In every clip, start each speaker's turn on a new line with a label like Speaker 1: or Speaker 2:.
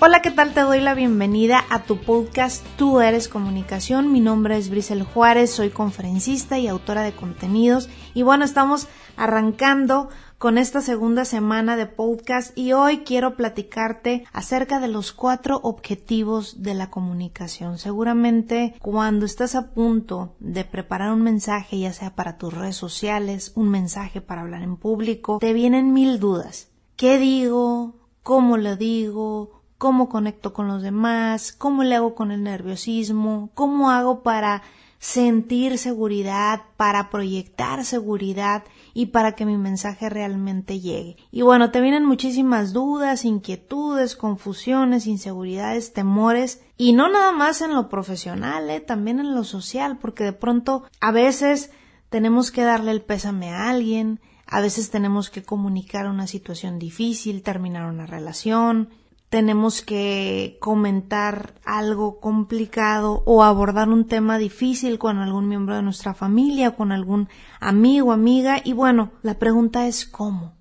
Speaker 1: Hola, ¿qué tal? Te doy la bienvenida a tu podcast Tú eres comunicación. Mi nombre es Brisel Juárez, soy conferencista y autora de contenidos. Y bueno, estamos arrancando con esta segunda semana de podcast y hoy quiero platicarte acerca de los cuatro objetivos de la comunicación. Seguramente cuando estás a punto de preparar un mensaje, ya sea para tus redes sociales, un mensaje para hablar en público, te vienen mil dudas. ¿Qué digo? ¿Cómo lo digo? Cómo conecto con los demás, cómo le hago con el nerviosismo, cómo hago para sentir seguridad, para proyectar seguridad y para que mi mensaje realmente llegue. Y bueno, te vienen muchísimas dudas, inquietudes, confusiones, inseguridades, temores y no nada más en lo profesional, ¿eh? también en lo social, porque de pronto a veces tenemos que darle el pésame a alguien, a veces tenemos que comunicar una situación difícil, terminar una relación, tenemos que comentar algo complicado o abordar un tema difícil con algún miembro de nuestra familia, con algún amigo, amiga. Y bueno, la pregunta es ¿cómo?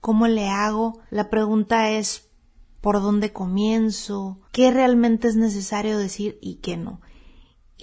Speaker 1: ¿Cómo le hago? La pregunta es ¿por dónde comienzo? ¿Qué realmente es necesario decir y qué no?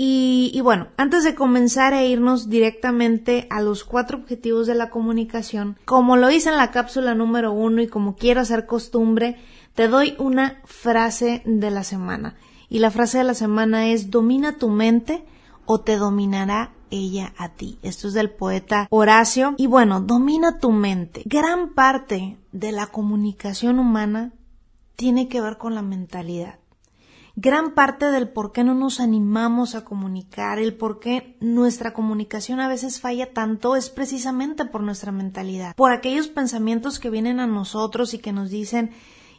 Speaker 1: Y, y, bueno, antes de comenzar e irnos directamente a los cuatro objetivos de la comunicación, como lo hice en la cápsula número uno y como quiero hacer costumbre, te doy una frase de la semana. Y la frase de la semana es domina tu mente o te dominará ella a ti. Esto es del poeta Horacio. Y bueno, domina tu mente. Gran parte de la comunicación humana tiene que ver con la mentalidad. Gran parte del por qué no nos animamos a comunicar, el por qué nuestra comunicación a veces falla tanto es precisamente por nuestra mentalidad, por aquellos pensamientos que vienen a nosotros y que nos dicen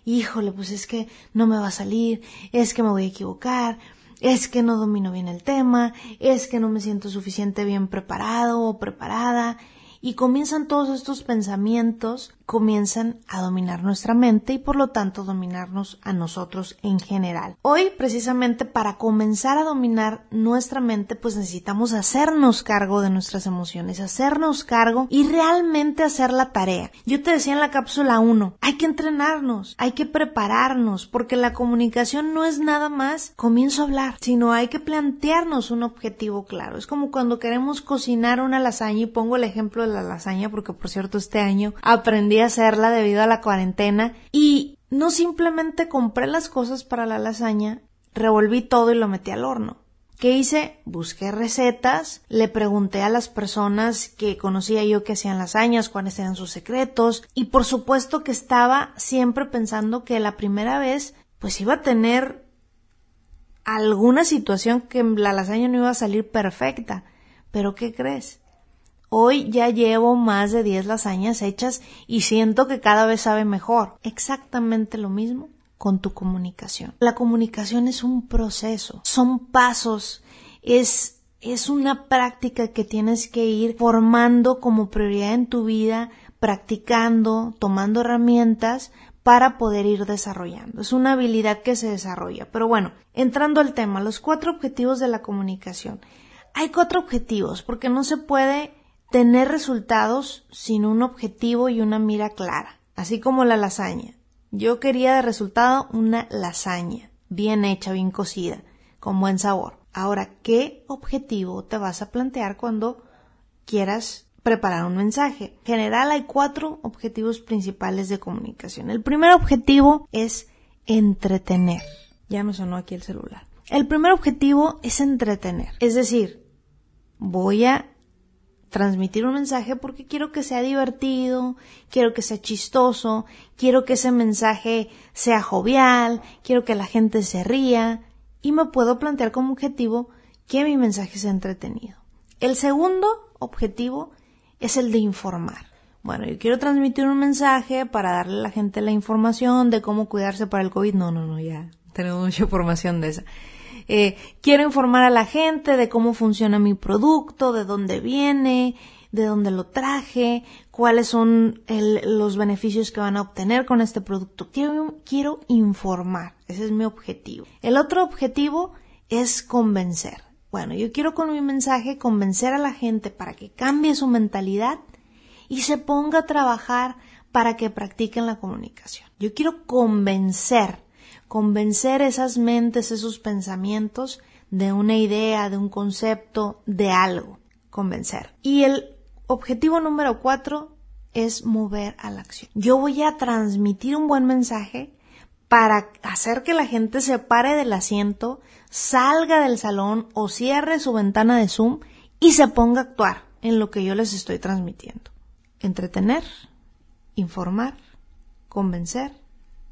Speaker 1: híjole, pues es que no me va a salir, es que me voy a equivocar, es que no domino bien el tema, es que no me siento suficiente bien preparado o preparada, y comienzan todos estos pensamientos comienzan a dominar nuestra mente y por lo tanto dominarnos a nosotros en general. Hoy precisamente para comenzar a dominar nuestra mente pues necesitamos hacernos cargo de nuestras emociones, hacernos cargo y realmente hacer la tarea. Yo te decía en la cápsula 1, hay que entrenarnos, hay que prepararnos porque la comunicación no es nada más comienzo a hablar, sino hay que plantearnos un objetivo claro. Es como cuando queremos cocinar una lasaña y pongo el ejemplo de la lasaña porque por cierto este año aprendí hacerla debido a la cuarentena y no simplemente compré las cosas para la lasaña, revolví todo y lo metí al horno. ¿Qué hice? Busqué recetas, le pregunté a las personas que conocía yo que hacían lasañas, cuáles eran sus secretos, y por supuesto que estaba siempre pensando que la primera vez pues iba a tener alguna situación que la lasaña no iba a salir perfecta. Pero ¿qué crees? Hoy ya llevo más de 10 lasañas hechas y siento que cada vez sabe mejor. Exactamente lo mismo con tu comunicación. La comunicación es un proceso, son pasos, es, es una práctica que tienes que ir formando como prioridad en tu vida, practicando, tomando herramientas para poder ir desarrollando. Es una habilidad que se desarrolla. Pero bueno, entrando al tema, los cuatro objetivos de la comunicación. Hay cuatro objetivos porque no se puede tener resultados sin un objetivo y una mira clara, así como la lasaña. Yo quería de resultado una lasaña, bien hecha, bien cocida, con buen sabor. Ahora, ¿qué objetivo te vas a plantear cuando quieras preparar un mensaje? En general hay cuatro objetivos principales de comunicación. El primer objetivo es entretener. Ya me sonó aquí el celular. El primer objetivo es entretener. Es decir, voy a transmitir un mensaje porque quiero que sea divertido, quiero que sea chistoso, quiero que ese mensaje sea jovial, quiero que la gente se ría y me puedo plantear como objetivo que mi mensaje sea entretenido. El segundo objetivo es el de informar. Bueno, yo quiero transmitir un mensaje para darle a la gente la información de cómo cuidarse para el COVID. No, no, no, ya tenemos mucha información de esa. Eh, quiero informar a la gente de cómo funciona mi producto, de dónde viene, de dónde lo traje, cuáles son los beneficios que van a obtener con este producto. Quiero, quiero informar, ese es mi objetivo. El otro objetivo es convencer. Bueno, yo quiero con mi mensaje convencer a la gente para que cambie su mentalidad y se ponga a trabajar para que practiquen la comunicación. Yo quiero convencer convencer esas mentes, esos pensamientos de una idea, de un concepto, de algo. Convencer. Y el objetivo número cuatro es mover a la acción. Yo voy a transmitir un buen mensaje para hacer que la gente se pare del asiento, salga del salón o cierre su ventana de Zoom y se ponga a actuar en lo que yo les estoy transmitiendo. Entretener, informar, convencer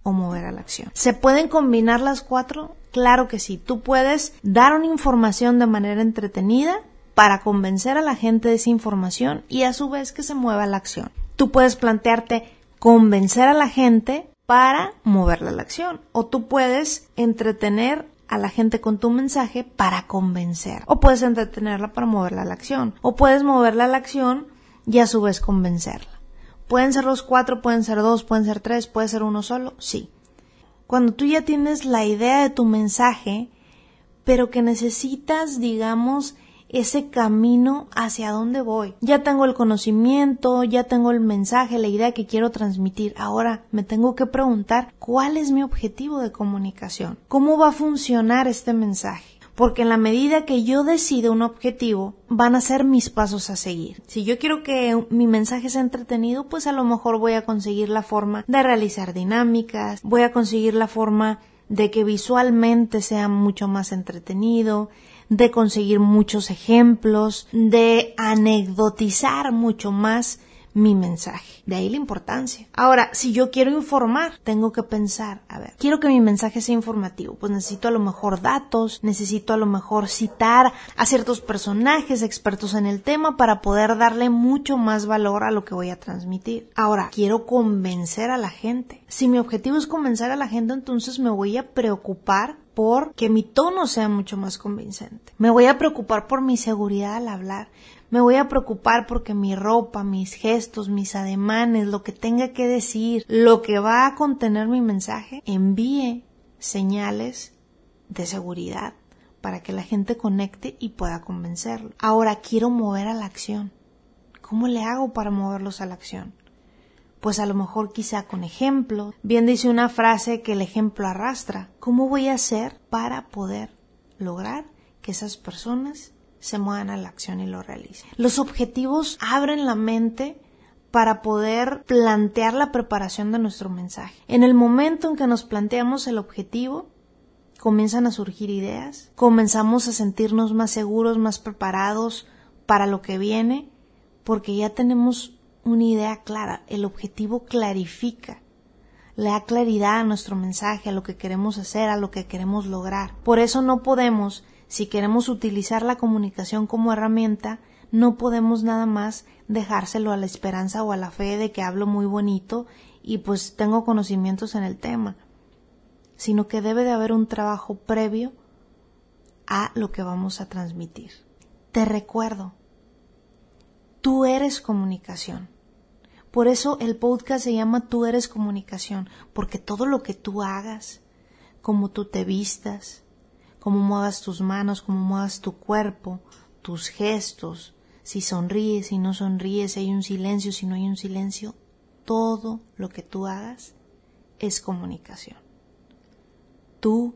Speaker 1: o mover a la acción. ¿Se pueden combinar las cuatro? Claro que sí. Tú puedes dar una información de manera entretenida para convencer a la gente de esa información y a su vez que se mueva la acción. Tú puedes plantearte convencer a la gente para moverla a la acción o tú puedes entretener a la gente con tu mensaje para convencer o puedes entretenerla para moverla a la acción o puedes moverla a la acción y a su vez convencerla. Pueden ser los cuatro, pueden ser dos, pueden ser tres, puede ser uno solo, sí. Cuando tú ya tienes la idea de tu mensaje, pero que necesitas, digamos, ese camino hacia dónde voy. Ya tengo el conocimiento, ya tengo el mensaje, la idea que quiero transmitir. Ahora me tengo que preguntar cuál es mi objetivo de comunicación. ¿Cómo va a funcionar este mensaje? Porque en la medida que yo decido un objetivo, van a ser mis pasos a seguir. Si yo quiero que mi mensaje sea entretenido, pues a lo mejor voy a conseguir la forma de realizar dinámicas, voy a conseguir la forma de que visualmente sea mucho más entretenido, de conseguir muchos ejemplos, de anecdotizar mucho más mi mensaje. De ahí la importancia. Ahora, si yo quiero informar, tengo que pensar, a ver, quiero que mi mensaje sea informativo, pues necesito a lo mejor datos, necesito a lo mejor citar a ciertos personajes expertos en el tema para poder darle mucho más valor a lo que voy a transmitir. Ahora, quiero convencer a la gente. Si mi objetivo es convencer a la gente, entonces me voy a preocupar por que mi tono sea mucho más convincente. Me voy a preocupar por mi seguridad al hablar. Me voy a preocupar porque mi ropa, mis gestos, mis ademanes, lo que tenga que decir, lo que va a contener mi mensaje, envíe señales de seguridad para que la gente conecte y pueda convencerlo. Ahora quiero mover a la acción. ¿Cómo le hago para moverlos a la acción? Pues a lo mejor quizá con ejemplo. Bien dice una frase que el ejemplo arrastra. ¿Cómo voy a hacer para poder lograr que esas personas se muevan a la acción y lo realicen. Los objetivos abren la mente para poder plantear la preparación de nuestro mensaje. En el momento en que nos planteamos el objetivo, comienzan a surgir ideas, comenzamos a sentirnos más seguros, más preparados para lo que viene, porque ya tenemos una idea clara, el objetivo clarifica, le da claridad a nuestro mensaje, a lo que queremos hacer, a lo que queremos lograr. Por eso no podemos si queremos utilizar la comunicación como herramienta, no podemos nada más dejárselo a la esperanza o a la fe de que hablo muy bonito y pues tengo conocimientos en el tema, sino que debe de haber un trabajo previo a lo que vamos a transmitir. Te recuerdo, tú eres comunicación. Por eso el podcast se llama Tú eres comunicación, porque todo lo que tú hagas, como tú te vistas, cómo muevas tus manos, cómo muevas tu cuerpo, tus gestos, si sonríes, si no sonríes, si hay un silencio, si no hay un silencio, todo lo que tú hagas es comunicación. Tú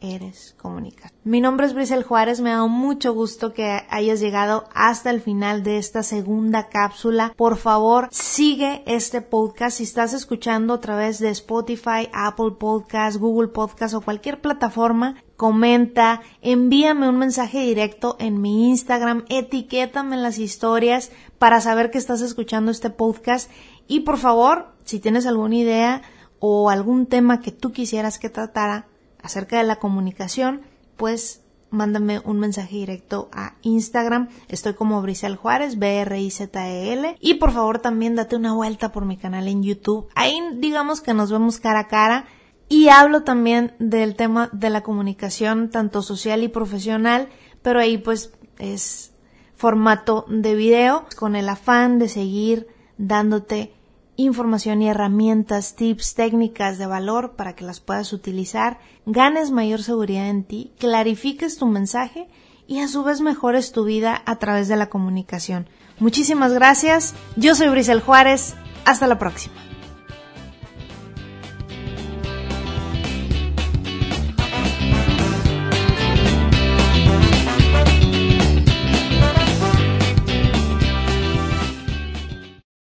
Speaker 1: eres comunicación. Mi nombre es Brisel Juárez, me ha dado mucho gusto que hayas llegado hasta el final de esta segunda cápsula. Por favor, sigue este podcast si estás escuchando a través de Spotify, Apple Podcast, Google Podcast o cualquier plataforma comenta, envíame un mensaje directo en mi Instagram, etiquétame en las historias para saber que estás escuchando este podcast y por favor, si tienes alguna idea o algún tema que tú quisieras que tratara acerca de la comunicación, pues mándame un mensaje directo a Instagram. Estoy como Brisel Juárez, B-R-I-Z-E-L. Y por favor también date una vuelta por mi canal en YouTube. Ahí digamos que nos vemos cara a cara y hablo también del tema de la comunicación, tanto social y profesional, pero ahí pues es formato de video con el afán de seguir dándote información y herramientas, tips, técnicas de valor para que las puedas utilizar, ganes mayor seguridad en ti, clarifiques tu mensaje y a su vez mejores tu vida a través de la comunicación. Muchísimas gracias. Yo soy Brisel Juárez. Hasta la próxima.